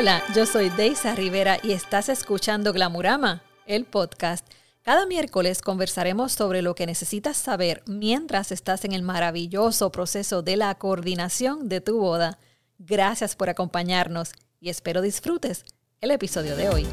Hola, yo soy Deisa Rivera y estás escuchando Glamurama, el podcast. Cada miércoles conversaremos sobre lo que necesitas saber mientras estás en el maravilloso proceso de la coordinación de tu boda. Gracias por acompañarnos y espero disfrutes el episodio de hoy.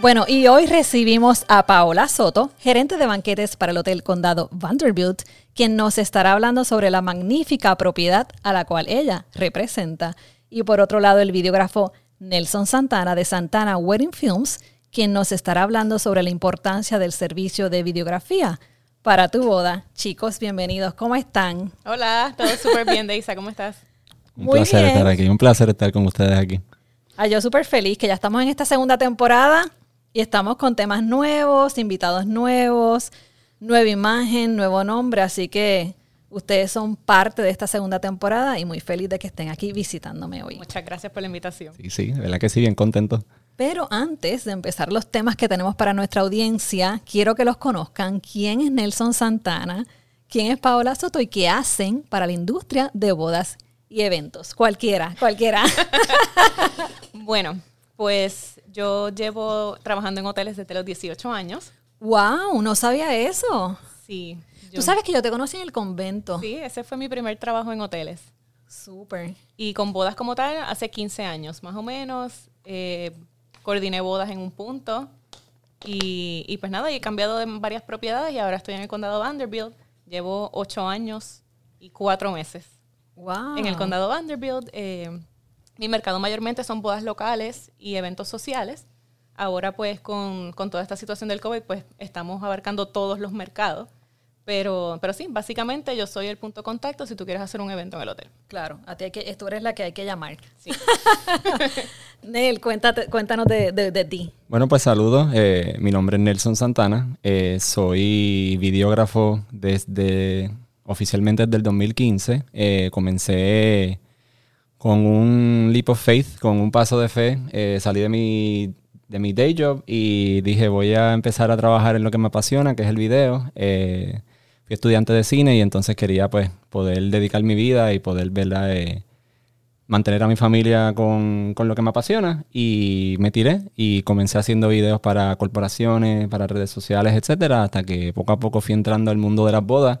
Bueno, y hoy recibimos a Paola Soto, gerente de banquetes para el Hotel Condado Vanderbilt, quien nos estará hablando sobre la magnífica propiedad a la cual ella representa. Y por otro lado, el videógrafo Nelson Santana de Santana Wedding Films, quien nos estará hablando sobre la importancia del servicio de videografía para tu boda. Chicos, bienvenidos. ¿Cómo están? Hola, todo súper bien, Deisa. ¿Cómo estás? Un placer estar aquí, un placer estar con ustedes aquí. Ah, yo súper feliz que ya estamos en esta segunda temporada y estamos con temas nuevos, invitados nuevos, nueva imagen, nuevo nombre, así que ustedes son parte de esta segunda temporada y muy feliz de que estén aquí visitándome hoy. Muchas gracias por la invitación. Sí, sí, de verdad que sí, bien contento. Pero antes de empezar los temas que tenemos para nuestra audiencia, quiero que los conozcan. ¿Quién es Nelson Santana? ¿Quién es Paola Soto? ¿Y qué hacen para la industria de bodas y eventos? Cualquiera, cualquiera. bueno, pues yo llevo trabajando en hoteles desde los 18 años. ¡Wow! No sabía eso. Sí. Tú sabes que yo te conocí en el convento. Sí, ese fue mi primer trabajo en hoteles. Súper. Y con bodas como tal, hace 15 años más o menos. Eh, coordiné bodas en un punto. Y, y, pues nada, he cambiado de varias propiedades y ahora estoy en el condado Vanderbilt. Llevo 8 años y 4 meses. Wow. En el condado Vanderbilt. Eh, mi mercado mayormente son bodas locales y eventos sociales. Ahora pues con, toda esta situación del COVID pues estamos abarcando todos los mercados. Pero, pero sí, básicamente yo soy el punto de contacto si tú quieres hacer un evento en el hotel. Claro, a ti hay que, tú eres la que hay que llamar. Sí. Nel, cuéntate, cuéntanos de, ti. Bueno, pues saludos. Eh, mi nombre es Nelson Santana. Eh, soy videógrafo desde, oficialmente desde el 2015. Eh, comencé con un leap of faith, con un paso de fe, eh, salí de mi, de mi day job y dije voy a empezar a trabajar en lo que me apasiona, que es el video. Eh, fui estudiante de cine y entonces quería pues poder dedicar mi vida y poder verla, eh, mantener a mi familia con, con, lo que me apasiona y me tiré y comencé haciendo videos para corporaciones, para redes sociales, etcétera, hasta que poco a poco fui entrando al mundo de las bodas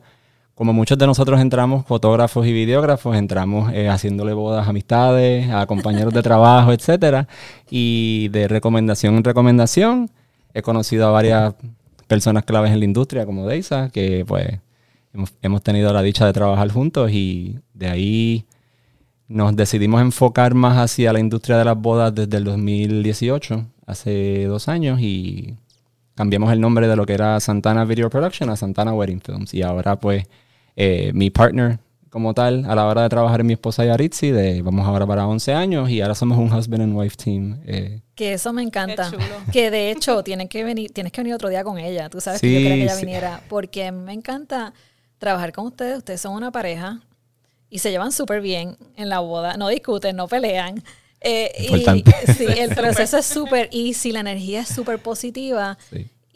como muchos de nosotros entramos, fotógrafos y videógrafos, entramos eh, haciéndole bodas a amistades, a compañeros de trabajo, etcétera. Y de recomendación en recomendación, he conocido a varias personas claves en la industria, como Deisa, que pues hemos, tenido la dicha de trabajar juntos y de ahí nos decidimos enfocar más hacia la industria de las bodas desde el 2018, hace dos años, y cambiamos el nombre de lo que era Santana Video Production a Santana Wedding Films. Y ahora pues eh, mi partner como tal a la hora de trabajar en mi esposa Yaritzi, de vamos ahora para 11 años y ahora somos un husband and wife team. Eh. Que eso me encanta. Que de hecho tienes que venir, tienes que venir otro día con ella. Tú sabes que yo quería que ella viniera porque me encanta trabajar con ustedes. Ustedes son una pareja y se llevan súper bien en la boda. No discuten, no pelean. Eh, y, sí, el proceso es súper easy, la energía es súper positiva.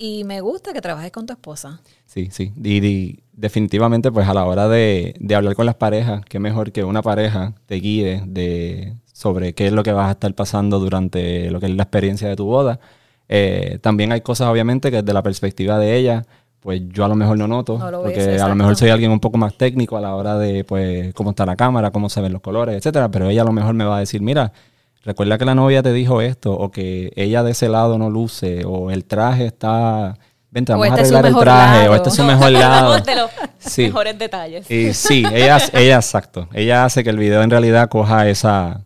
Y me gusta que trabajes con tu esposa. Sí, sí. Y, definitivamente, pues a la hora de, hablar con las parejas, qué mejor que una pareja te guíe de, sobre qué es lo que vas a estar pasando durante lo que es la experiencia de tu boda. Eh, también hay cosas, obviamente, que desde la perspectiva de ella, pues yo a lo mejor no noto, porque a lo mejor soy alguien un poco más técnico a la hora de, pues, cómo está la cámara, cómo se ven los colores, etcétera. Pero ella a lo mejor me va a decir, mira, recuerda que la novia te dijo esto, o que ella de ese lado no luce, o el traje está vente, vamos a este arreglar el traje, o este es su mejor lado. los mejores detalles. Y sí, ella, ella, exacto. Ella hace que el video en realidad coja esa,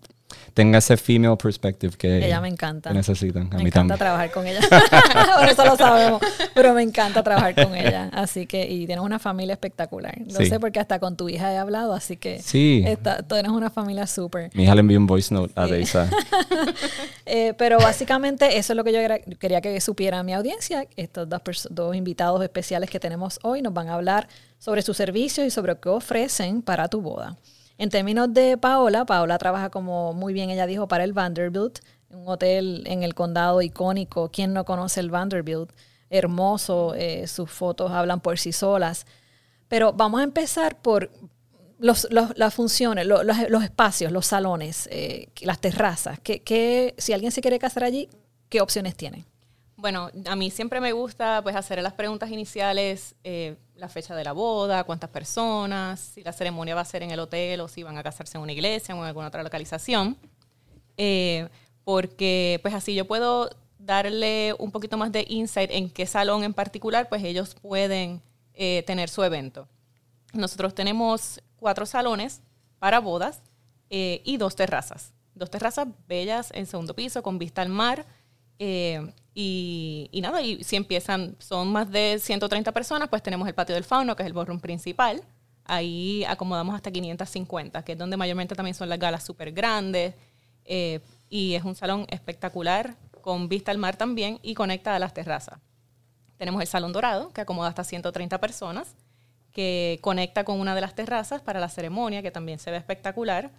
tenga ese female perspective que, ella me encanta. necesitan. me encanta trabajar con ella. Por eso lo sabemos. Pero me encanta trabajar con ella. Así que, y tienes una familia espectacular. Lo sé porque hasta con tu hija he hablado, así que sí. tú eres una familia súper. Mi hija le envió un voice note a Deisa. eh, pero básicamente eso es lo que yo quería que supiera mi audiencia. Estos dos, dos invitados especiales que tenemos hoy nos van a hablar sobre sus servicios y sobre qué ofrecen para tu boda. En términos de Paola, Paola trabaja como muy bien ella dijo para el Vanderbilt, un hotel en el condado icónico. ¿Quién no conoce el Vanderbilt? Hermoso, eh, sus fotos hablan por sí solas. Pero vamos a empezar por los, los- las funciones, lo- los, los espacios, los salones, eh, las terrazas, ¿qué, qué- si alguien se quiere casar allí, ¿qué opciones tienen? Bueno, a mí siempre me gusta pues hacer las preguntas iniciales, eh, la fecha de la boda, cuántas personas, si la ceremonia va a ser en el hotel o si van a casarse en una iglesia o en alguna otra localización. Eh, porque pues así yo puedo darle un poquito más de insight en qué salón en particular pues ellos pueden eh, tener su evento. Nosotros tenemos cuatro salones para bodas y dos terrazas. Dos terrazas bellas en segundo piso con vista al mar. Y, y nada, y si empiezan, son más de 130 personas, pues tenemos el patio del fauno, que es el ballroom principal. Ahí acomodamos hasta 550, que es donde mayormente también son las galas súper grandes. eh, y es un salón espectacular, con vista al mar también, y conecta a las terrazas. Tenemos el Salón Dorado, que acomoda hasta 130 personas, que conecta con una de las terrazas para la ceremonia, que también se ve espectacular.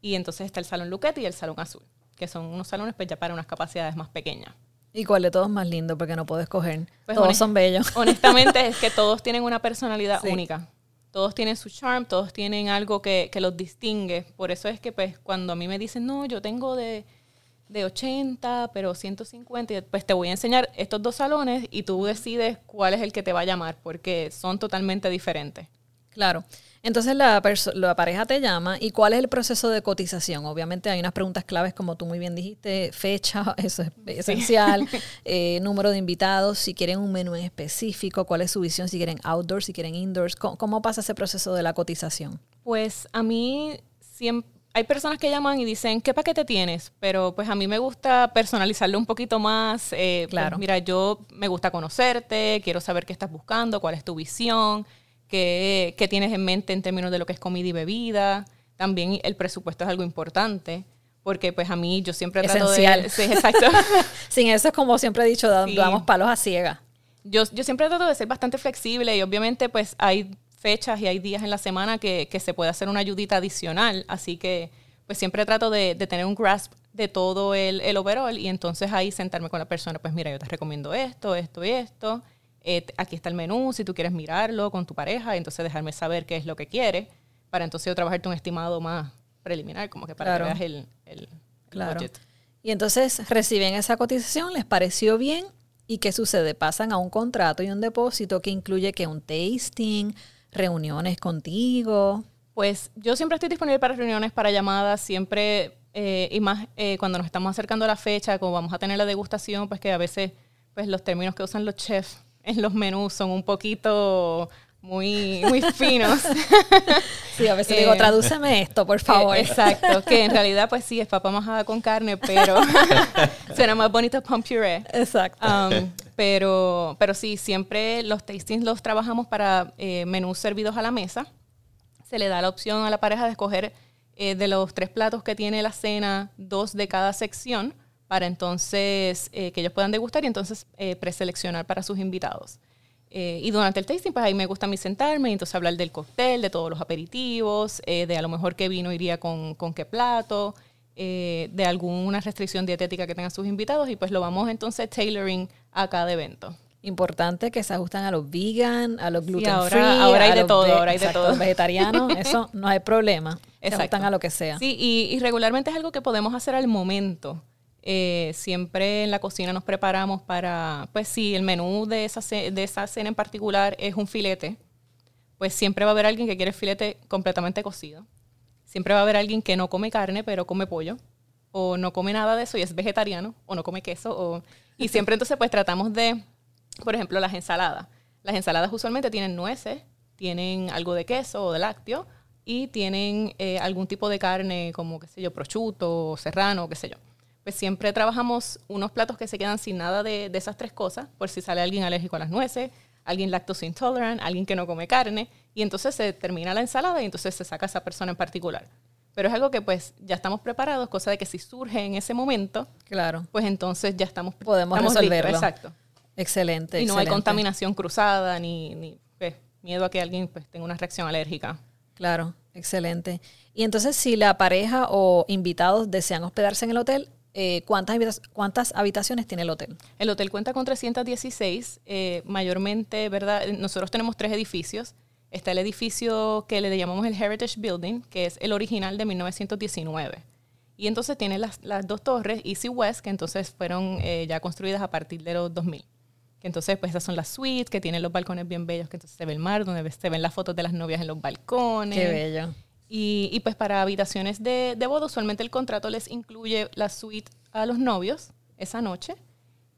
Y entonces está el Salón Luquete y el Salón Azul, que son unos salones pues, ya para unas capacidades más pequeñas. ¿Y cuál de todos más lindo? Porque no puedo escoger. Pues todos son bellos. Honestamente es que todos tienen una personalidad Sí. única. Todos tienen su charm, todos tienen algo que, que los distingue. Por eso es que pues cuando a mí me dicen, no, yo tengo de, de 80, pero 150, y pues te voy a enseñar estos dos salones y tú decides cuál es el que te va a llamar, porque son totalmente diferentes. Claro. Entonces la, la pareja te llama y cuál es el proceso de cotización. Obviamente hay unas preguntas claves como tú muy bien dijiste, fecha, eso es esencial, eh, número de invitados, si quieren un menú en específico, cuál es su visión, si quieren outdoors, si quieren indoors, ¿cómo, cómo pasa ese proceso de la cotización? Pues a mí siempre hay personas que llaman y dicen, ¿qué paquete tienes? Pero pues a mí me gusta personalizarlo un poquito más. eh, pues, Claro. mira, yo me gusta conocerte, quiero saber qué estás buscando, cuál es tu visión, qué, qué tienes en mente en términos de lo que es comida y bebida. También el presupuesto es algo importante, porque pues a mí yo siempre trato Esencial. de... Sí, exacto. Sin eso es como siempre he dicho, da- Sí. damos palos a ciegas. yo, yo siempre trato de ser bastante flexible y obviamente pues hay fechas y hay días en la semana que, que se puede hacer una ayudita adicional, así que pues siempre trato de, de tener un grasp de todo el, el overall y entonces ahí sentarme con la persona, pues mira, yo te recomiendo esto, esto y esto, eh, aquí está el menú, si tú quieres mirarlo con tu pareja, entonces dejarme saber qué es lo que quieres, para entonces yo trabajarte un estimado más preliminar, como que para Claro. que veas el, el, budget. Y entonces reciben esa cotización, les pareció bien y ¿qué sucede? Pasan a un contrato y un depósito que incluye que un tasting, reuniones contigo. Pues yo siempre estoy disponible para reuniones, para llamadas, siempre, eh, y más eh, cuando nos estamos acercando a la fecha, como vamos a tener la degustación, pues que a veces pues los términos que usan los chefs en los menús son un poquito muy, muy finos. Sí, a veces Eh, digo, tradúceme esto, por favor. Eh, exacto, que en realidad pues sí, es papa majada con carne, pero suena más bonito pump puree. Exacto. Um, pero, pero sí, siempre los tastings los trabajamos para eh, menús servidos a la mesa. Se le da la opción a la pareja de escoger eh, de los tres platos que tiene la cena, dos de cada sección, para entonces eh, que ellos puedan degustar y entonces eh, preseleccionar para sus invitados. Eh, y durante el tasting, pues ahí me gusta a mí sentarme y entonces hablar del cóctel, de todos los aperitivos, eh, de a lo mejor qué vino iría con, con qué plato, eh, de alguna restricción dietética que tengan sus invitados y pues lo vamos entonces tailoring a cada evento. Importante que se ajustan a los vegan, a los Sí, gluten ahora- free, ahora hay a de todo, ve- ahora hay de exacto, todo. vegetarianos, eso no hay problema. Se Exacto. ajustan a lo que sea. Sí, y, y regularmente es algo que podemos hacer al momento. Eh, siempre en la cocina nos preparamos para, pues si el menú de esa, de esa cena en particular es un filete, pues siempre va a haber alguien que quiere el filete completamente cocido. Siempre va a haber alguien que no come carne, pero come pollo. O no come nada de eso y es vegetariano. O no come queso. O... Y siempre entonces pues tratamos de, por ejemplo, las ensaladas. Las ensaladas usualmente tienen nueces, tienen algo de queso o de lácteo y tienen eh, algún tipo de carne como, qué sé yo, prosciutto, serrano, qué sé yo. Pues siempre trabajamos unos platos que se quedan sin nada de, de esas tres cosas, por si sale alguien alérgico a las nueces, alguien lactose intolerant, alguien que no come carne, y entonces se termina la ensalada y entonces se saca a esa persona en particular. Pero es algo que pues ya estamos preparados, cosa de que si surge en ese momento, Claro. pues entonces ya estamos Podemos estamos listos, resolverlo. exacto. Excelente. Y no hay contaminación cruzada ni, ni pues, miedo a que alguien pues, tenga una reacción alérgica. Claro, excelente. Y entonces, si la pareja o invitados desean hospedarse en el hotel, eh, ¿cuántas, ¿cuántas habitaciones tiene el hotel? El hotel cuenta con 316, eh, mayormente, ¿verdad? Nosotros tenemos tres edificios está el edificio que le llamamos el Heritage Building, que es el original de 1919. Y entonces tiene las, las dos torres, East y West, que entonces fueron eh, ya construidas a partir de los 2000. Que entonces, pues esas son las suites, que tienen los balcones bien bellos, que entonces se ve el mar, donde se ven las fotos de las novias en los balcones. Qué bello. Y, y pues para habitaciones de, de boda, usualmente el contrato les incluye la suite a los novios esa noche.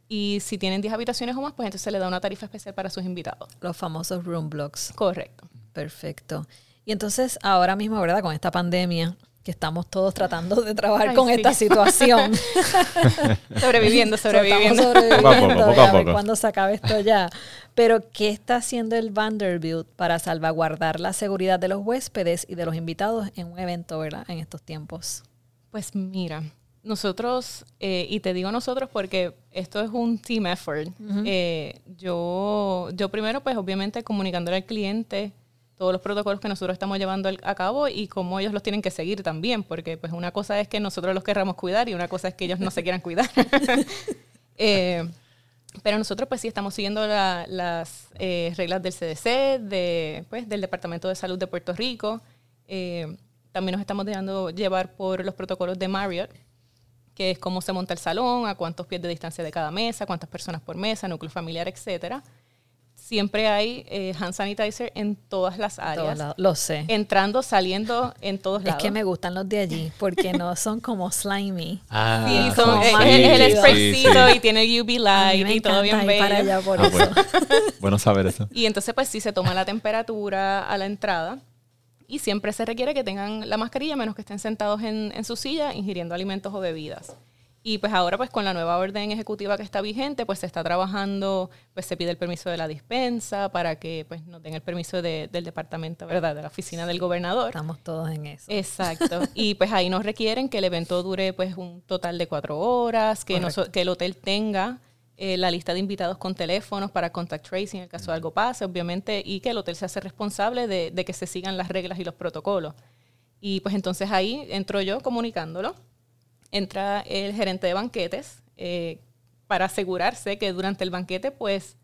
Y si tienen 10 habitaciones o más, pues entonces se le da una tarifa especial para sus invitados. Los famosos room blocks. Correcto. Perfecto. Y entonces, ahora mismo, ¿verdad? Con esta pandemia, que estamos todos tratando de trabajar Ay, con sí. esta situación. Sobreviviendo, sobreviviendo. Sobreviviendo, Poco a poco, poco a poco. cuándo se acabe esto ya. Pero, ¿qué está haciendo el Vanderbilt para salvaguardar la seguridad de los huéspedes y de los invitados en un evento, ¿verdad? En estos tiempos. Pues mira, nosotros, eh, y te digo nosotros porque esto es un team effort. eh, yo, yo primero, pues obviamente comunicándole al cliente todos los protocolos que nosotros estamos llevando a cabo y cómo ellos los tienen que seguir también, porque pues una cosa es que nosotros los querramos cuidar y una cosa es que ellos no se quieran cuidar. Eh, pero nosotros pues sí estamos siguiendo la- las eh, reglas del CDC, de, pues, del Departamento de Salud de Puerto Rico. Eh, también nos estamos dejando llevar por los protocolos de Marriott, que es cómo se monta el salón, a cuántos pies de distancia de cada mesa, cuántas personas por mesa, núcleo familiar, etcétera. Siempre hay eh, hand sanitizer en todas las áreas. Lo sé. entrando, saliendo en todos Es lados. que me gustan los de allí, porque no son como slimy. Ah, Sí, son- sí, es, sí, es el sí, spraycito sí. y tiene UV light me y todo bien encanta ir para bello. allá por Ah, eso. bueno. bueno saber eso. Y entonces, pues sí, se toma la temperatura a la entrada y siempre se requiere que tengan la mascarilla, menos que estén sentados en, en su silla ingiriendo alimentos o bebidas. Y pues ahora, pues con la nueva orden ejecutiva que está vigente, pues se está trabajando, pues se pide el permiso de la dispensa para que pues nos den el permiso de- del departamento, ¿verdad? De la oficina del gobernador. Estamos todos en eso. Exacto. Y pues ahí nos requieren que el evento dure pues un total de cuatro horas, que el hotel tenga eh, la lista de invitados con teléfonos para contact tracing en el caso de algo pase, obviamente, y que el hotel se hace responsable de, de que se sigan las reglas y los protocolos. Y pues entonces ahí entro yo comunicándolo. Entra el gerente de banquetes eh, para asegurarse que durante el banquete pues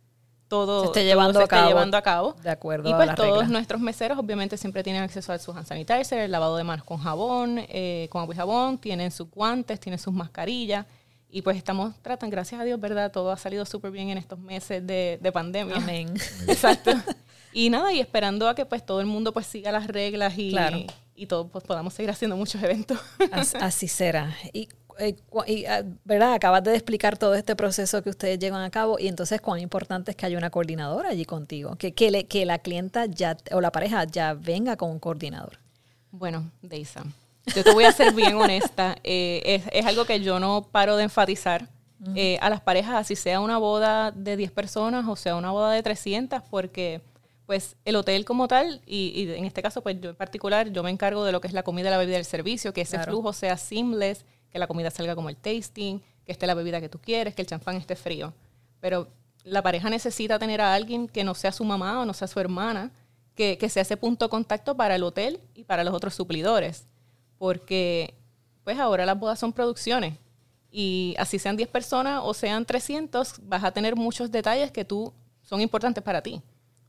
todo Se esté todo llevando se a esté cabo llevando a cabo. de acuerdo y pues todos reglas. nuestros meseros obviamente siempre tienen acceso a su hand sanitizer, el lavado de manos con jabón, eh, con agua y jabón, tienen sus guantes, tienen sus mascarillas. Y pues estamos tratando, gracias a Dios, ¿verdad? Todo ha salido súper bien en estos meses de, de pandemia. Amén. Exacto. Y nada, y esperando a que pues todo el mundo pues siga las reglas y, Claro. Y todo, pues podamos seguir haciendo muchos eventos. As- Así será. Y, eh, y, ah, ¿verdad? Acabas de explicar todo este proceso que ustedes llevan a cabo y entonces cuán importante es que haya una coordinadora allí contigo, que, que, le- que la clienta ya o la pareja ya venga con un coordinador. Bueno, Deisa, yo te voy a ser bien honesta. eh, es, es algo que yo no paro de enfatizar eh, a las parejas, así sea una boda de 10 personas o sea una boda de 300, porque pues el hotel como tal, y, y en este caso pues yo en particular, yo me encargo de lo que es la comida, la bebida y el servicio, que ese Claro. flujo sea seamless, que la comida salga como el tasting, que esté la bebida que tú quieres, que el champán esté frío. Pero la pareja necesita tener a alguien que no sea su mamá o no sea su hermana, que, que sea ese punto de contacto para el hotel y para los otros suplidores. Porque, pues ahora las bodas son producciones. Y así sean 10 personas o sean 300, vas a tener muchos detalles que tú son importantes para ti.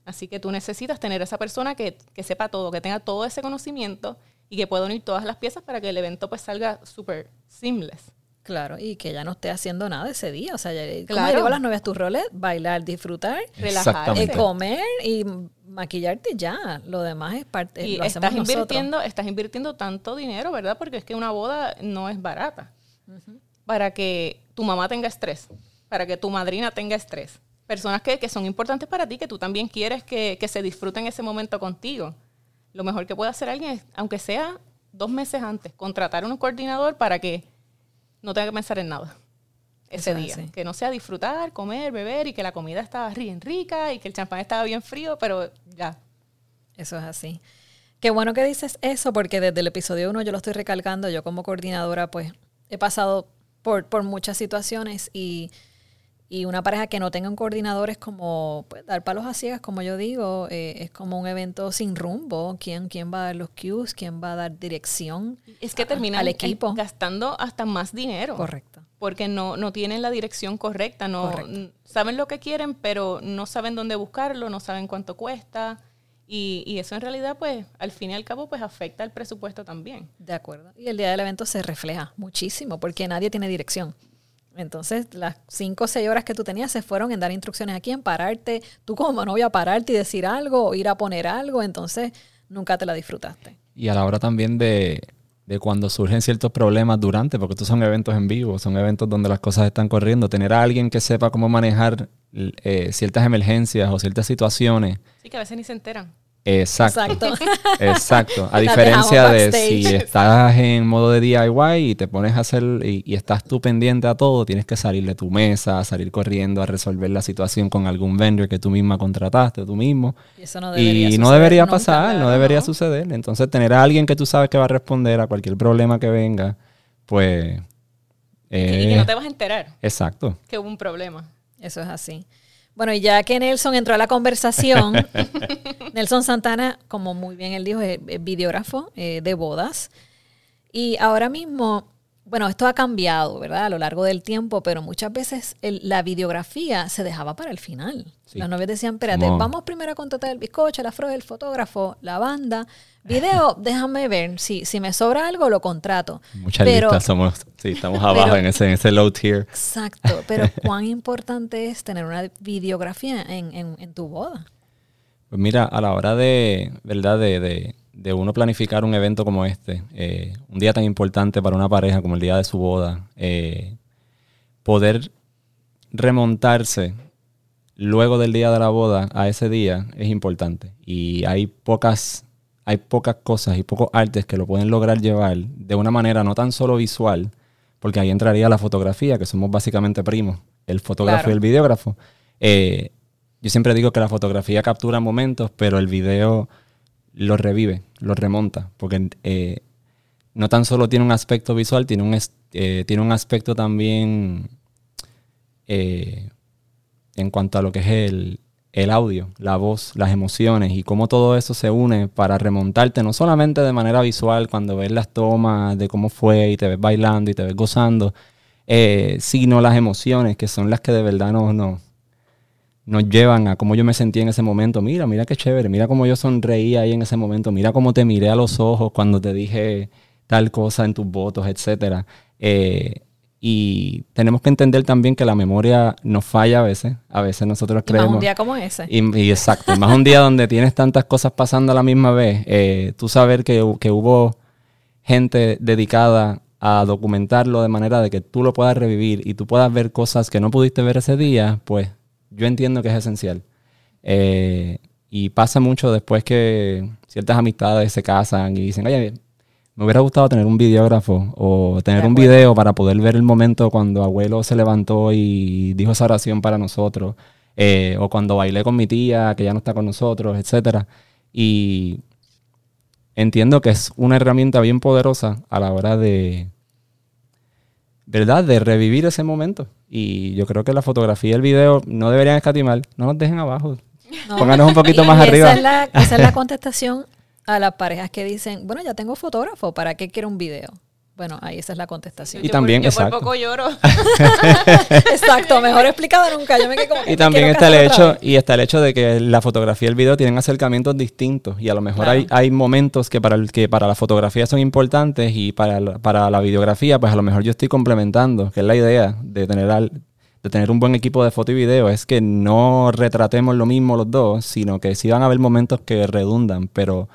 Así que tú necesitas tener esa persona que, que sepa todo, que tenga todo ese conocimiento y que pueda unir todas las piezas para que el evento pues salga súper seamless. Claro, y que ya no esté haciendo nada ese día. O sea, ya, Claro. a las novias, tu roles, bailar, disfrutar, Relajarse. comer y maquillarte ya. Lo demás es parte, y lo hacemos estás nosotros. invirtiendo, estás invirtiendo tanto dinero, ¿verdad? Porque es que una boda no es barata. Para que tu mamá tenga estrés, para que tu madrina tenga estrés. Personas que, que son importantes para ti, que tú también quieres que, que se disfruten ese momento contigo. Lo mejor que puede hacer alguien es, aunque sea dos meses antes, contratar un coordinador para que no tenga que pensar en nada ese Eso día. Que no sea disfrutar, comer, beber y que la comida estaba bien rica y que el champán estaba bien frío, pero ya, Eso es así. Qué bueno que dices eso, porque desde el episodio 1 yo lo estoy recalcando. Yo como coordinadora, pues, he pasado por, por muchas situaciones y, y una pareja que no tenga un coordinador es como pues, dar palos a ciegas, como yo digo. eh, es como un evento sin rumbo. ¿Quién, ¿Quién va a dar los cues? ¿Quién va a dar dirección? Es que terminan al equipo. gastando hasta más dinero. Correcto. Porque no, no tienen la dirección correcta, no Correcto. saben lo que quieren, pero no saben dónde buscarlo, no saben cuánto cuesta. Y, y, eso en realidad, pues, al fin y al cabo, pues afecta el presupuesto también. De acuerdo. Y el día del evento se refleja muchísimo porque nadie tiene dirección. Entonces, las cinco o seis horas que tú tenías se fueron en dar instrucciones a quién, pararte, tú como novia pararte y decir algo, o ir a poner algo, entonces nunca te la disfrutaste. Y a la hora también de, de cuando surgen ciertos problemas durante, porque estos son eventos en vivo, son eventos donde las cosas están corriendo, tener a alguien que sepa cómo manejar eh, ciertas emergencias o ciertas situaciones. Sí, que a veces ni se enteran. Exacto. Exacto. A diferencia de si estás en modo de DIY y te pones a hacer y, estás tú pendiente a todo, tienes que salir de tu mesa, salir corriendo a resolver la situación con algún vendor que tú misma contrataste, tú mismo. Y eso no debería, y no debería pasar, no debería suceder. Entonces, tener a alguien que tú sabes que va a responder a cualquier problema que venga, pues. y que no te vas a enterar. Exacto. Que hubo un problema. Eso es así. Bueno, y ya que Nelson entró a la conversación, Nelson Santana, como muy bien él dijo, es, videógrafo eh, de bodas. Y ahora mismo, bueno, esto ha cambiado, ¿verdad? A lo largo del tiempo, pero muchas veces la videografía se dejaba para el final. Los novios decían, espérate, vamos primero a contratar el bizcocho, la flor, el fotógrafo, la banda. Video, déjame ver. Si, si me sobra algo, lo contrato. Muchas listas somos, sí, estamos abajo en, ese, en ese low tier. Exacto, pero cuán importante es tener una videografía en, en, tu boda. Pues mira, a la hora de, ¿verdad? De, de, uno planificar un evento como este, eh, un día tan importante para una pareja como el día de su boda, eh, poder remontarse luego del día de la boda a ese día es importante. Y hay pocas, hay pocas cosas y pocos artes que lo pueden lograr llevar de una manera no tan solo visual, porque ahí entraría la fotografía, que somos básicamente primos, el fotógrafo y el videógrafo. Eh, yo siempre digo que la fotografía captura momentos, pero el video lo revive, lo remonta, porque eh, no tan solo tiene un aspecto visual, tiene un, eh, tiene un aspecto también en cuanto a lo que es el, audio, la voz, las emociones y cómo todo eso se une para remontarte, no solamente de manera visual, cuando ves las tomas de cómo fue y te ves bailando y te ves gozando, eh, sino las emociones que son las que de verdad nos, nos, nos llevan a cómo yo me sentí en ese momento. Mira, mira qué chévere, mira cómo yo sonreía ahí en ese momento, mira cómo te miré a los ojos cuando te dije tal cosa en tus votos, etcétera. Eh, y tenemos que entender también que la memoria nos falla a veces. A veces nosotros creemos. Más un día como ese. Y, exacto. más un día donde tienes tantas cosas pasando a la misma vez. Eh, tú saber que, que, hubo gente dedicada a documentarlo de manera de que tú lo puedas revivir y tú puedas ver cosas que no pudiste ver ese día, pues yo entiendo que es esencial. Eh, y pasa mucho después que ciertas amistades se casan y dicen, oye, me hubiera gustado tener un videógrafo o tener un video para poder ver el momento cuando abuelo se levantó y dijo esa oración para nosotros, eh, o cuando bailé con mi tía que ya no está con nosotros, etc. Y entiendo que es una herramienta bien poderosa a la hora de, ¿verdad? De revivir ese momento. Y yo creo que la fotografía y el video no deberían escatimar, no nos dejen abajo. Pónganos un poquito más arriba. esa es la contestación a las parejas que dicen, bueno, ya tengo fotógrafo, ¿para qué quiero un video? Bueno, ahí esa es la contestación. Y también, yo por poco lloro. exacto, mejor explicado nunca. Yo me quedé como, y también está el hecho y está el hecho de que la fotografía y el video tienen acercamientos distintos y a lo mejor hay, hay momentos que para el que para la fotografía son importantes y para la, para la videografía, pues a lo mejor yo estoy complementando, que es la idea de tener al, de tener un buen equipo de foto y video es que no retratemos lo mismo los dos, sino que sí van a haber momentos que redundan, pero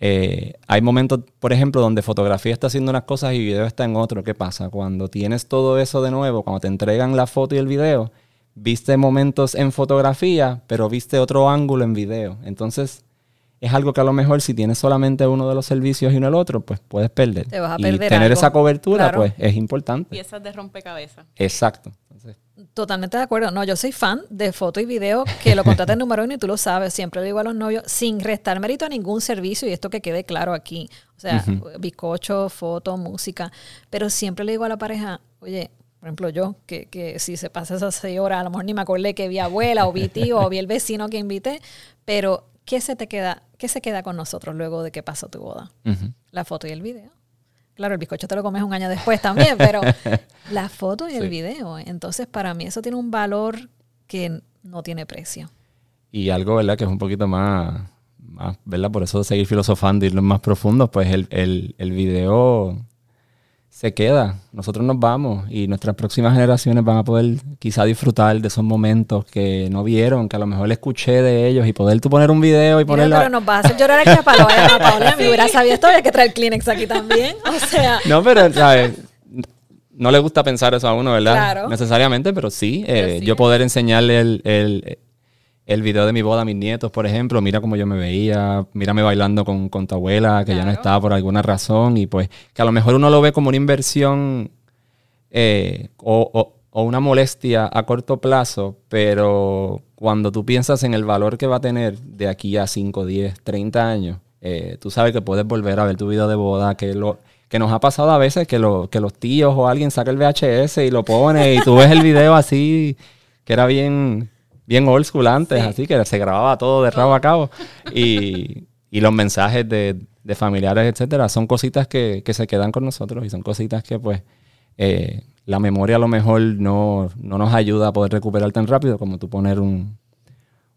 eh, hay momentos, por ejemplo, donde fotografía está haciendo unas cosas y video está en otro. ¿Qué pasa? Cuando tienes todo eso de nuevo, cuando te entregan la foto y el video, viste momentos en fotografía, pero viste otro ángulo en video. Entonces, es algo que a lo mejor si tienes solamente uno de los servicios y no el otro, pues puedes perder. Te vas a y tener esa cobertura, pues, es importante. Piezas de rompecabezas. Exacto. Totalmente de acuerdo. No, yo soy fan de foto y video, que lo contraten número uno y tú lo sabes. Siempre le digo a los novios, sin restar mérito a ningún servicio, y esto que quede claro aquí. O sea, bizcocho, foto, música. Pero siempre le digo a la pareja, oye, por ejemplo, yo, que, que si se pasa esas seis horas, a lo mejor ni me acordé que vi abuela o vi tío o vi el vecino que invité, pero ¿qué se te queda, qué se queda con nosotros luego de que pasó tu boda? La foto y el video. Claro, el bizcocho te lo comes un año después también, pero la foto y el video. Entonces, para mí eso tiene un valor que no tiene precio. Y algo, ¿verdad? Que es un poquito más, más, ¿verdad? Por eso seguir filosofando y ir más profundos, pues el, el, el video se queda. Nosotros nos vamos y nuestras próximas generaciones van a poder quizá disfrutar de esos momentos que no vieron, que a lo mejor le escuché de ellos y poder tú poner un video y ponerlo. Pero nos va a hacer llorar aquí a Paola. Paola me hubiera sabido esto, había que traer Kleenex aquí también. O sea. No, pero, ¿sabes? No le gusta pensar eso a uno, ¿verdad? Claro. Necesariamente, pero sí. Eh, yo poder enseñarle el, el el video de mi boda a mis nietos, por ejemplo, mira cómo yo me veía, mírame bailando con, con tu abuela, que ya no estaba por alguna razón, y pues que a lo mejor uno lo ve como una inversión eh, o, una molestia a corto plazo, pero cuando tú piensas en el valor que va a tener de aquí a 5, 10, 30 años, eh, tú sabes que puedes volver a ver tu video de boda, que lo que nos ha pasado a veces que, lo, que los tíos o alguien saca el VHS y lo pone y tú ves el video así, que era bien bien old school antes, así que se grababa todo de rabo a cabo. Y, los mensajes de, familiares, etcétera, son cositas que, se quedan con nosotros y son cositas que, pues, eh, la memoria a lo mejor no, no nos ayuda a poder recuperar tan rápido como tú poner un,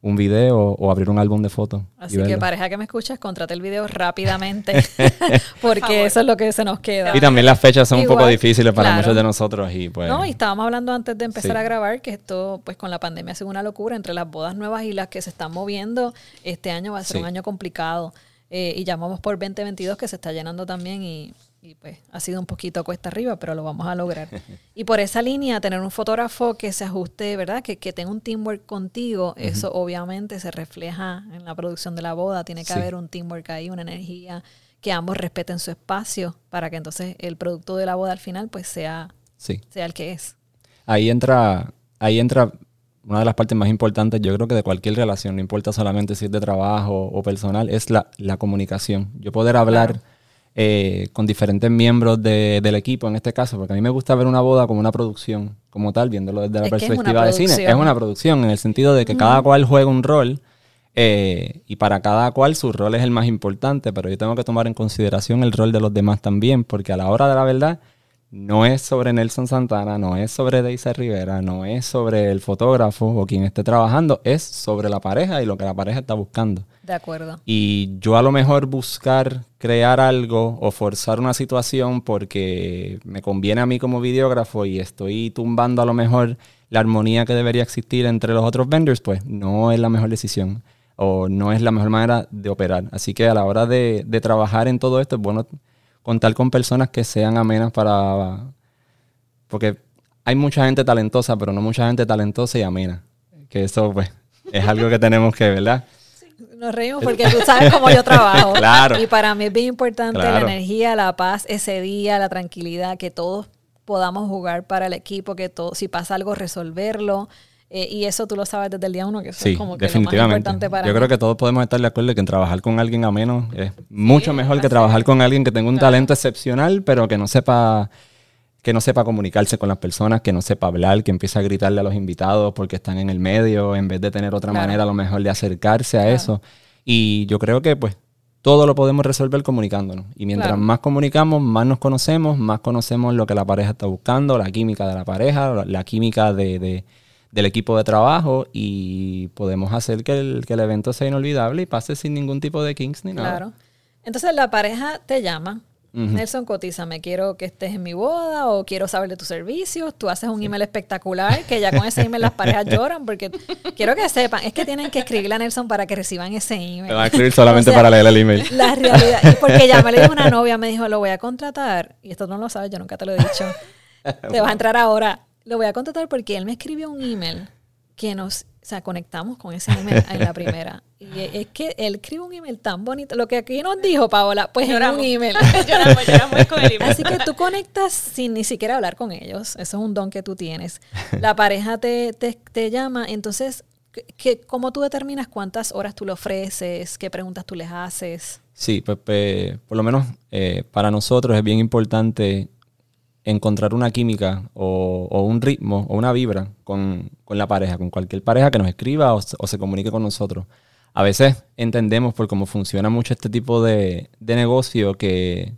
un video o abrir un álbum de fotos. Así que pareja que me escuchas, contrate el video rápidamente porque eso es lo que se nos queda. Y también las fechas son un poco difíciles para muchos de nosotros y pues... No, y estábamos hablando antes de empezar a grabar que esto pues con la pandemia ha sido una locura entre las bodas nuevas y las que se están moviendo. Este año va a ser un año complicado eh, y llamamos por 2022 que se está llenando también y y pues ha sido un poquito cuesta arriba, pero lo vamos a lograr. Y por esa línea, tener un fotógrafo que se ajuste, ¿verdad? Que, que tenga un teamwork contigo, eso obviamente se refleja en la producción de la boda. Tiene que haber un teamwork ahí, una energía, que ambos respeten su espacio para que entonces el producto de la boda al final pues sea, sea el que es. Ahí entra, ahí entra una de las partes más importantes, yo creo que de cualquier relación, no importa solamente si es de trabajo o personal, es la, la comunicación. Yo poder hablar... Eh, con diferentes miembros del equipo en este caso, porque a mí me gusta ver una boda como una producción, como tal, viéndolo desde la perspectiva de cine. Es una producción en el sentido de que cada cual juega un rol eh, y para cada cual su rol es el más importante, pero yo tengo que tomar en consideración el rol de los demás también, porque a la hora de la verdad no es sobre Nelson Santana, no es sobre Deisa Rivera, no es sobre el fotógrafo o quien esté trabajando, es sobre la pareja y lo que la pareja está buscando. De acuerdo. Y yo a lo mejor buscar crear algo o forzar una situación porque me conviene a mí como videógrafo y estoy tumbando a lo mejor la armonía que debería existir entre los otros vendors, pues no es la mejor decisión o no es la mejor manera de operar. Así que a la hora de, de trabajar en todo esto es bueno contar con personas que sean amenas para... Porque hay mucha gente talentosa, pero no mucha gente talentosa y amena. Que eso pues es algo que tenemos que, ¿verdad? Nos reímos porque tú sabes cómo yo trabajo. claro. Y para mí es bien importante la energía, la paz ese día, la tranquilidad, que todos podamos jugar para el equipo, que todo, si pasa algo, resolverlo. Eh, y eso tú lo sabes desde el día uno, que eso es como que lo más importante para Yo creo que todos podemos estar de acuerdo que trabajar con alguien ameno es mucho mejor que trabajar con alguien que tenga un talento excepcional, pero que no sepa que no sepa comunicarse con las personas, que no sepa hablar, que empiece a gritarle a los invitados porque están en el medio, en vez de tener otra manera a lo mejor de acercarse a eso. Y yo creo que pues todo lo podemos resolver comunicándonos. Y mientras más comunicamos, más nos conocemos, más conocemos lo que la pareja está buscando, la química de la pareja, la química de, del equipo de trabajo y podemos hacer que el, que el evento sea inolvidable y pase sin ningún tipo de kinks ni nada. Claro. Entonces la pareja te llama, Nelson, me quiero que estés en mi boda o quiero saber de tus servicios. Tú haces un email espectacular que ya con ese email las parejas lloran porque quiero que sepan, es que tienen que escribirle a Nelson para que reciban ese email. Me van a escribir solamente para leer el email. La realidad, porque ya me lo dijo una novia, me dijo, lo voy a contratar, y esto no lo sabes, yo nunca te lo he dicho. te vas a entrar ahora. Lo voy a contratar porque él me escribió un email que nos o sea, conectamos con ese email en la primera. Y es que él escribe un email tan bonito. Lo que aquí nos dijo, Paola, pues en un email. lloramos, lloramos con el email. Así que tú conectas sin ni siquiera hablar con ellos. Eso es un don que tú tienes. La pareja te, te, llama. Entonces, ¿qué, ¿cómo tú determinas cuántas horas tú le ofreces? ¿Qué preguntas tú les haces? Sí, pues, pues por lo menos eh, para nosotros es bien importante encontrar una química o, un ritmo o una vibra con, la pareja, con cualquier pareja que nos escriba o, se comunique con nosotros. A veces entendemos por cómo funciona mucho este tipo de, negocio que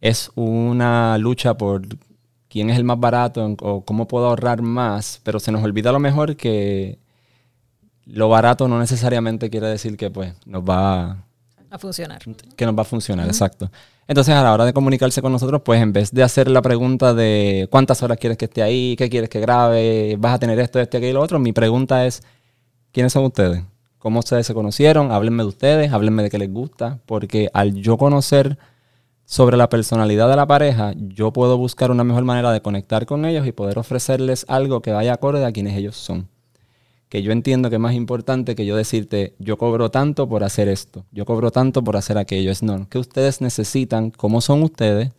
es una lucha por quién es el más barato o cómo puedo ahorrar más, pero se nos olvida a lo mejor que lo barato no necesariamente quiere decir que pues nos va a funcionar. Que nos va a funcionar, exacto. Entonces, a la hora de comunicarse con nosotros, pues en vez de hacer la pregunta de cuántas horas quieres que esté ahí, qué quieres que grabe, vas a tener esto, esto, aquello y lo otro, mi pregunta es, ¿quiénes son ustedes? ¿Cómo ustedes se conocieron? Háblenme de ustedes, háblenme de qué les gusta, porque al yo conocer sobre la personalidad de la pareja, yo puedo buscar una mejor manera de conectar con ellos y poder ofrecerles algo que vaya acorde a quienes ellos son que yo entiendo que es más importante que yo decirte, yo cobro tanto por hacer esto, yo cobro tanto por hacer aquello. Es no, que ustedes necesitan, cómo son ustedes,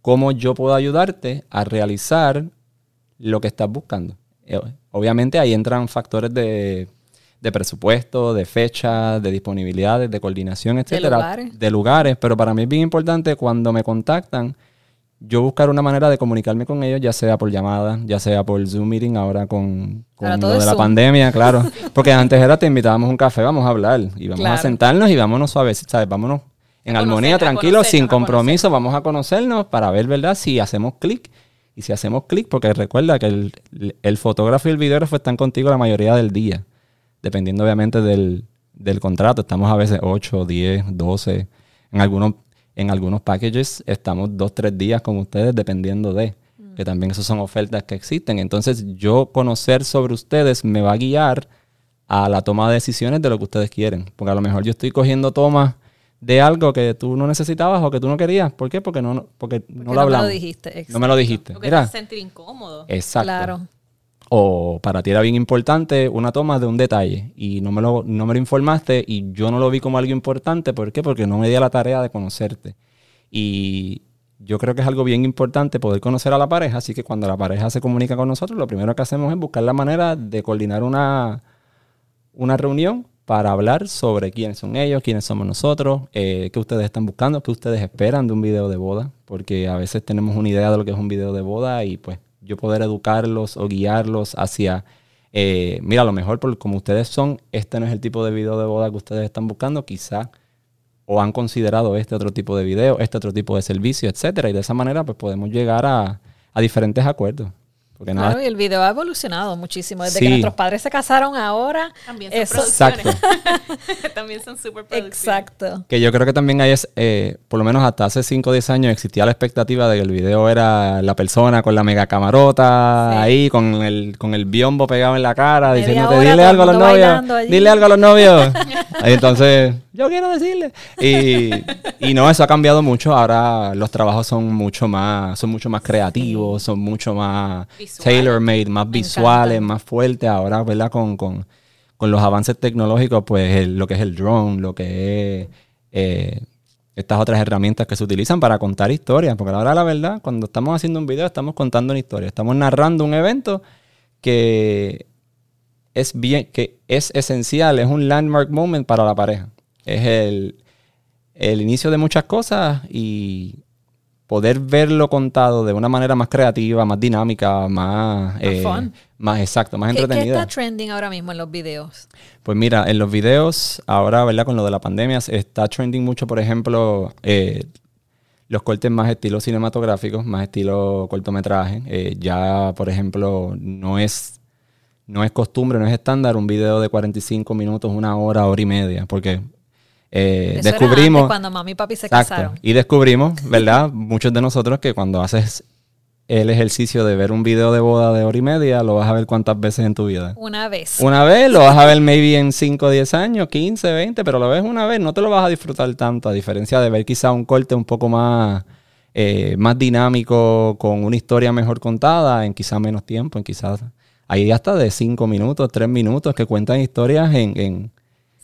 cómo yo puedo ayudarte a realizar lo que estás buscando. Eh, obviamente ahí entran factores de, presupuesto, de fecha, de disponibilidades, de coordinación, etcétera, de lugares. de lugares, pero para mí es bien importante cuando me contactan yo buscar una manera de comunicarme con ellos, ya sea por llamada, ya sea por Zoom meeting, ahora con, con lo de la pandemia, claro. Porque antes era te invitábamos a un café, vamos a hablar y vamos a sentarnos y vámonos suave, ¿sabes? Vámonos en armonía, tranquilos, sin compromiso, vamos a conocernos para ver, ¿verdad? Si hacemos clic. Y si hacemos clic, porque recuerda que el, el, fotógrafo y el videógrafo están contigo la mayoría del día, dependiendo obviamente del, del contrato. Estamos a veces 8, 10, 12, en algunos en algunos packages estamos dos, tres días con ustedes dependiendo de, que también esas son ofertas que existen. Entonces yo conocer sobre ustedes me va a guiar a la toma de decisiones de lo que ustedes quieren. Porque a lo mejor yo estoy cogiendo tomas de algo que tú no necesitabas o que tú no querías. ¿Por qué? Porque no, porque, no lo hablamos. No me lo dijiste. No me lo dijiste. Porque Mira, te sentir incómodo. Exacto. Claro o para ti era bien importante una toma de un detalle y no me, lo, no me lo informaste y yo no lo vi como algo importante. ¿Por qué? Porque no me di a la tarea de conocerte. Y yo creo que es algo bien importante poder conocer a la pareja, así que cuando la pareja se comunica con nosotros, lo primero que hacemos es buscar la manera de coordinar una, una reunión para hablar sobre quiénes son ellos, quiénes somos nosotros, eh, qué ustedes están buscando, qué ustedes esperan de un video de boda, porque a veces tenemos una idea de lo que es un video de boda y pues yo poder educarlos o guiarlos hacia, eh, mira, a lo mejor por como ustedes son, este no es el tipo de video de boda que ustedes están buscando, quizá o han considerado este otro tipo de video, este otro tipo de servicio, etcétera, y de esa manera pues podemos llegar a, a diferentes acuerdos claro, y el video ha evolucionado muchísimo. Desde que nuestros padres se casaron ahora. También son Exacto. también son súper Exacto. Que yo creo que también hay, eh, por lo menos hasta hace 5 o 10 años existía la expectativa de que el video era la persona con la mega camarota ahí, con el, con el biombo pegado en la cara, diciéndote, dile algo a los novios. Dile algo a los novios. entonces, yo quiero decirle. Y, y no, eso ha cambiado mucho. Ahora los trabajos son mucho más, son mucho más creativos, son mucho más tailor-made, más visuales, más fuertes. Ahora, ¿verdad? Con, con, con, los avances tecnológicos, pues lo que es el drone, lo que es eh, estas otras herramientas que se utilizan para contar historias. Porque ahora, la verdad, cuando estamos haciendo un video, estamos contando una historia. Estamos narrando un evento que es bien, que es esencial, es un landmark moment para la pareja. Es el, el inicio de muchas cosas y poder verlo contado de una manera más creativa, más dinámica, más... Eh, más exacto, más entretenida. ¿Qué está trending ahora mismo en los videos? Pues mira, en los videos, ahora, ¿verdad? Con lo de la pandemia, está trending mucho, por ejemplo, eh, los cortes más estilo cinematográficos, más estilo cortometraje. Eh, ya, por ejemplo, no es, no es costumbre, no es estándar un video de 45 minutos, una hora, hora y media, porque eh, descubrimos. cuando mami y papi se casaron. Y descubrimos, ¿verdad? Muchos de nosotros que cuando haces el ejercicio de ver un video de boda de hora y media, lo vas a ver cuántas veces en tu vida. Una vez. Una vez, lo vas a ver maybe en 5 o 10 años, 15, 20, pero lo ves una vez, no te lo vas a disfrutar tanto, a diferencia de ver quizá un corte un poco más, eh, más dinámico, con una historia mejor contada, en quizá menos tiempo, en quizás... Hay hasta de 5 minutos, 3 minutos que cuentan historias en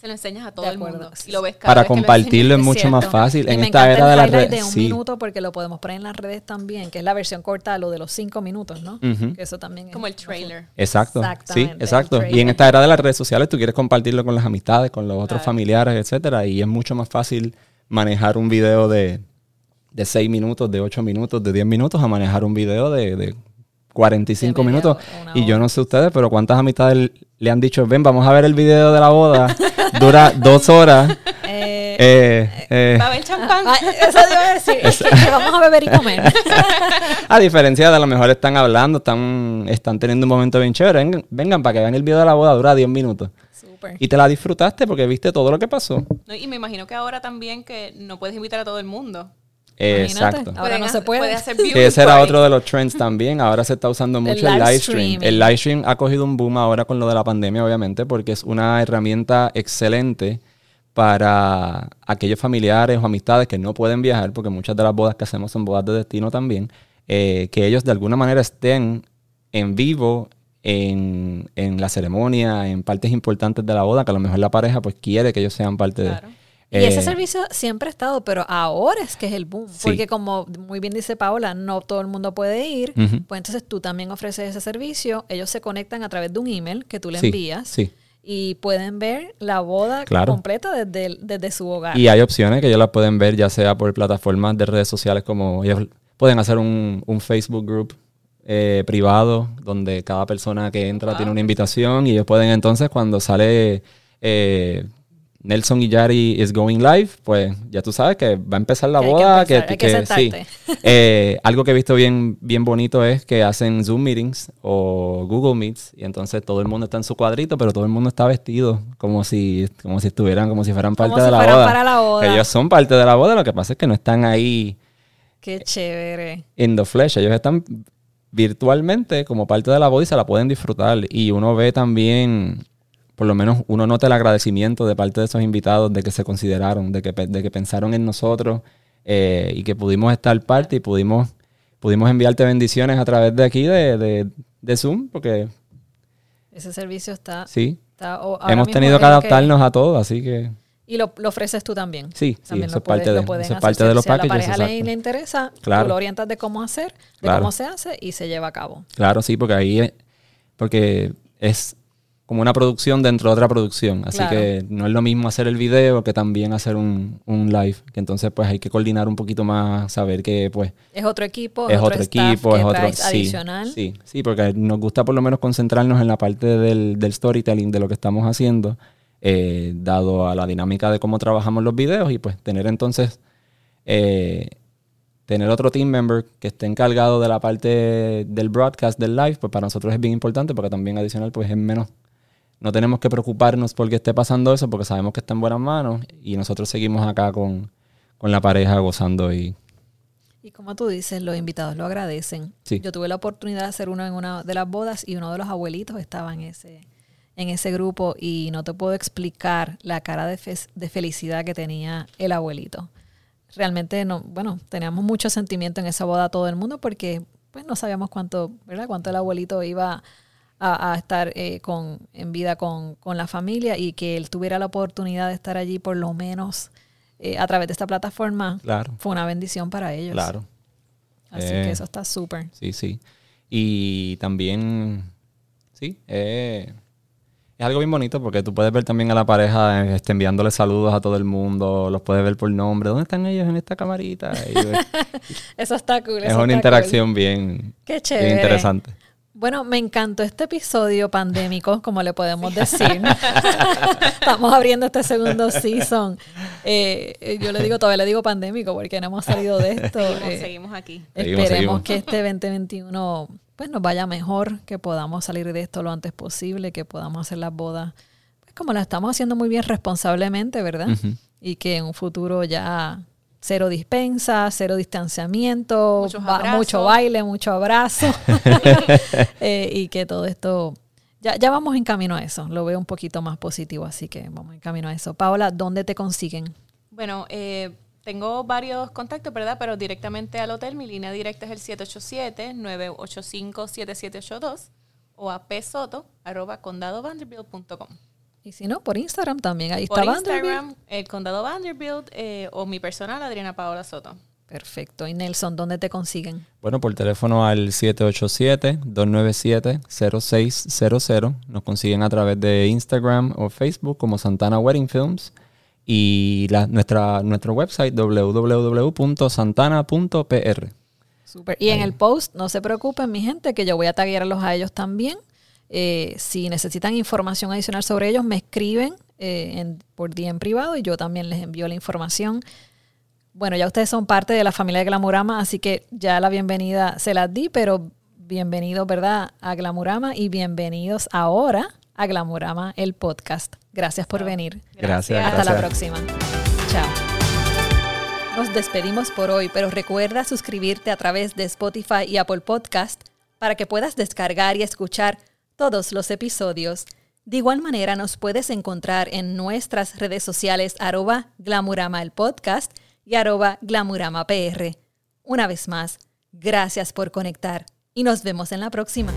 se lo enseñas a todo el mundo. lo ves Para compartirlo es mucho más fácil. en esta era de la red. de un minuto porque lo podemos poner en las redes también, que es la versión corta, lo de los cinco minutos, ¿no? Que eso también es Como el trailer. Exacto. Sí, exacto. Y en esta era de las redes sociales tú quieres compartirlo con las amistades, con los otros familiares, etcétera, y es mucho más fácil manejar un video de, de 6 minutos, de 8 minutos, de 10 minutos a manejar un video de, de 45 minutos. Y yo no sé ustedes, pero ¿cuántas amistades le han dicho, ven, vamos a ver el video de la boda? Dura dos horas. Eh, eh, eh, ¿Va a haber champán? Ah, eso iba a decir, que vamos a beber y comer. a diferencia de a lo mejor están hablando, están, están teniendo un momento bien chévere. Vengan, para que vean el video de la boda, dura 10 minutos. Y te la disfrutaste porque viste todo lo que pasó. No, y me imagino que ahora también que no puedes invitar a todo el mundo. Imagínate. Exacto. Ahora no se puede. puede hacer viewing ese era otro de los trends también. Ahora se está usando mucho el live live stream. El live stream ha cogido un boom ahora con lo de la pandemia, obviamente, porque es una herramienta excelente para aquellos familiares o amistades que no pueden viajar, porque muchas de las bodas que hacemos son bodas de destino también, eh, que ellos de alguna manera estén en vivo en, en la ceremonia, en partes importantes de la boda, que a lo mejor la pareja pues quiere que ellos sean parte Claro. de... Y ese Eh, servicio siempre ha estado, pero ahora es que es el boom. Sí. Porque como muy bien dice Paola, no todo el mundo puede ir. Pues entonces tú también ofreces ese servicio. Ellos se conectan a través de un email que tú le Sí, envías. sí. Y pueden ver la boda Claro. completa desde, el- desde su hogar. Y hay opciones que ellos las pueden ver ya sea por plataformas de redes sociales como ellos pueden hacer un, un Facebook group eh, privado donde cada persona que entra tiene una invitación y ellos pueden entonces cuando sale eh, Nelson y Yari is going live, pues ya tú sabes que va a empezar la Que hay que boda. que sí. Eh, algo que he visto bien, bien bonito es que hacen Zoom meetings o Google Meets y entonces todo el mundo está en su cuadrito, pero todo el mundo está vestido como si, como si estuvieran, como si fueran parte Como de si la fueran boda. para la boda. Ellos son parte de la boda, lo que pasa es que no están ahí Qué chévere. in the flesh, ellos están virtualmente como parte de la boda y se la pueden disfrutar. Y uno ve también, por lo menos uno nota el agradecimiento de parte de esos invitados de que se consideraron, de que, de que pensaron en nosotros eh, y que pudimos estar parte y pudimos, pudimos enviarte bendiciones a través de aquí, de, de, de Zoom, porque Ese servicio está... sí, está- hemos tenido que adaptarnos a todo, así que... Y lo, lo ofreces tú también. Sí, sí, También eso lo es parte puedes- lo de- pueden eso es hacer. parte de los Si a la pareja le, interesa, Claro. tú lo orientas de cómo hacer, de Claro. cómo se hace y se lleva a cabo. Claro, sí, porque ahí es, porque es como una producción dentro de otra producción. Así Claro. que no es lo mismo hacer el video que también hacer un, un live. Que entonces pues hay que coordinar un poquito más, saber que pues Es otro equipo, es otro equipo, es otro sí, adicional. Sí, sí, porque nos gusta por lo menos concentrarnos en la parte del, del storytelling de lo que estamos haciendo, eh, dado a la dinámica de cómo trabajamos los videos y pues tener entonces eh, tener otro team member que esté encargado de la parte del broadcast del live, pues para nosotros es bien importante porque también adicional pues es menos no tenemos que preocuparnos porque esté pasando eso porque sabemos que está en buenas manos y nosotros seguimos acá con, con la pareja gozando y Y como tú dices, los invitados lo agradecen. Sí. Yo tuve la oportunidad de hacer uno en una de las bodas y uno de los abuelitos estaba en ese, en ese grupo y no te puedo explicar la cara de, fe- de felicidad que tenía el abuelito. Realmente no, bueno, teníamos mucho sentimiento en esa boda todo el mundo porque pues no sabíamos cuánto, ¿verdad? Cuánto el abuelito iba a, a estar eh, con, en vida con, con la familia y que él tuviera la oportunidad de estar allí por lo menos eh, a través de esta plataforma claro, fue una bendición para ellos. claro. Así Eh. que eso está súper. Sí, sí. Y también, sí, eh, es algo bien bonito porque tú puedes ver también a la pareja este, enviándole saludos a todo el mundo, los puedes ver por nombre, ¿dónde están ellos en esta camarita? Y, Eso está cool. es una interacción bien, cool. Qué bien chévere. interesante. Bueno, me encantó este episodio pandémico, como le podemos decir. Estamos abriendo este segundo season. Eh, eh, yo le digo, todavía le digo pandémico porque no hemos salido de esto. Seguimos, Eh, seguimos aquí. Esperemos seguimos. que este 2021 pues nos vaya mejor, que podamos salir de esto lo antes posible, que podamos hacer las bodas pues, como las estamos haciendo muy bien responsablemente, ¿verdad? Y que en un futuro ya cero dispensa, cero distanciamiento, ba- mucho baile, mucho abrazo Eh, y que todo esto ya, ya vamos en camino a eso. Lo veo un poquito más positivo, así que vamos en camino a eso. Paola, ¿dónde te consiguen? Bueno, eh, tengo varios contactos, ¿verdad? Pero directamente al hotel, mi línea directa es el 787-985-7782 o a psoto.condadovanderbilt.com. Y si no, por Instagram también. Ahí Por está Vanderbilt. Instagram, el condado Vanderbilt eh, o mi personal, Adriana Paola Soto. Perfecto. Y Nelson, ¿dónde te consiguen? Bueno, por teléfono al 787-297-0600. Nos consiguen a través de Instagram o Facebook como Santana Wedding Films. Y la, nuestra, nuestro website www.santana.pr. Super. Y en el post, no se preocupen, mi gente, que yo voy a taguearlos a ellos también. Eh, si necesitan información adicional sobre ellos, me escriben eh, en, por día en privado y yo también les envío la información. Bueno, ya ustedes son parte de la familia de Glamurama, así que ya la bienvenida se las di, pero bienvenidos, ¿verdad?, a Glamurama y bienvenidos ahora a Glamurama, el podcast. Gracias por venir. Gracias. Hasta la próxima. Chao. Nos despedimos por hoy, pero recuerda suscribirte a través de Spotify y Apple Podcast para que puedas descargar y escuchar todos los episodios. De igual manera nos puedes encontrar en nuestras redes sociales arroba glamurama el podcast y arroba glamurama PR. Una vez más, gracias por conectar y nos vemos en la próxima.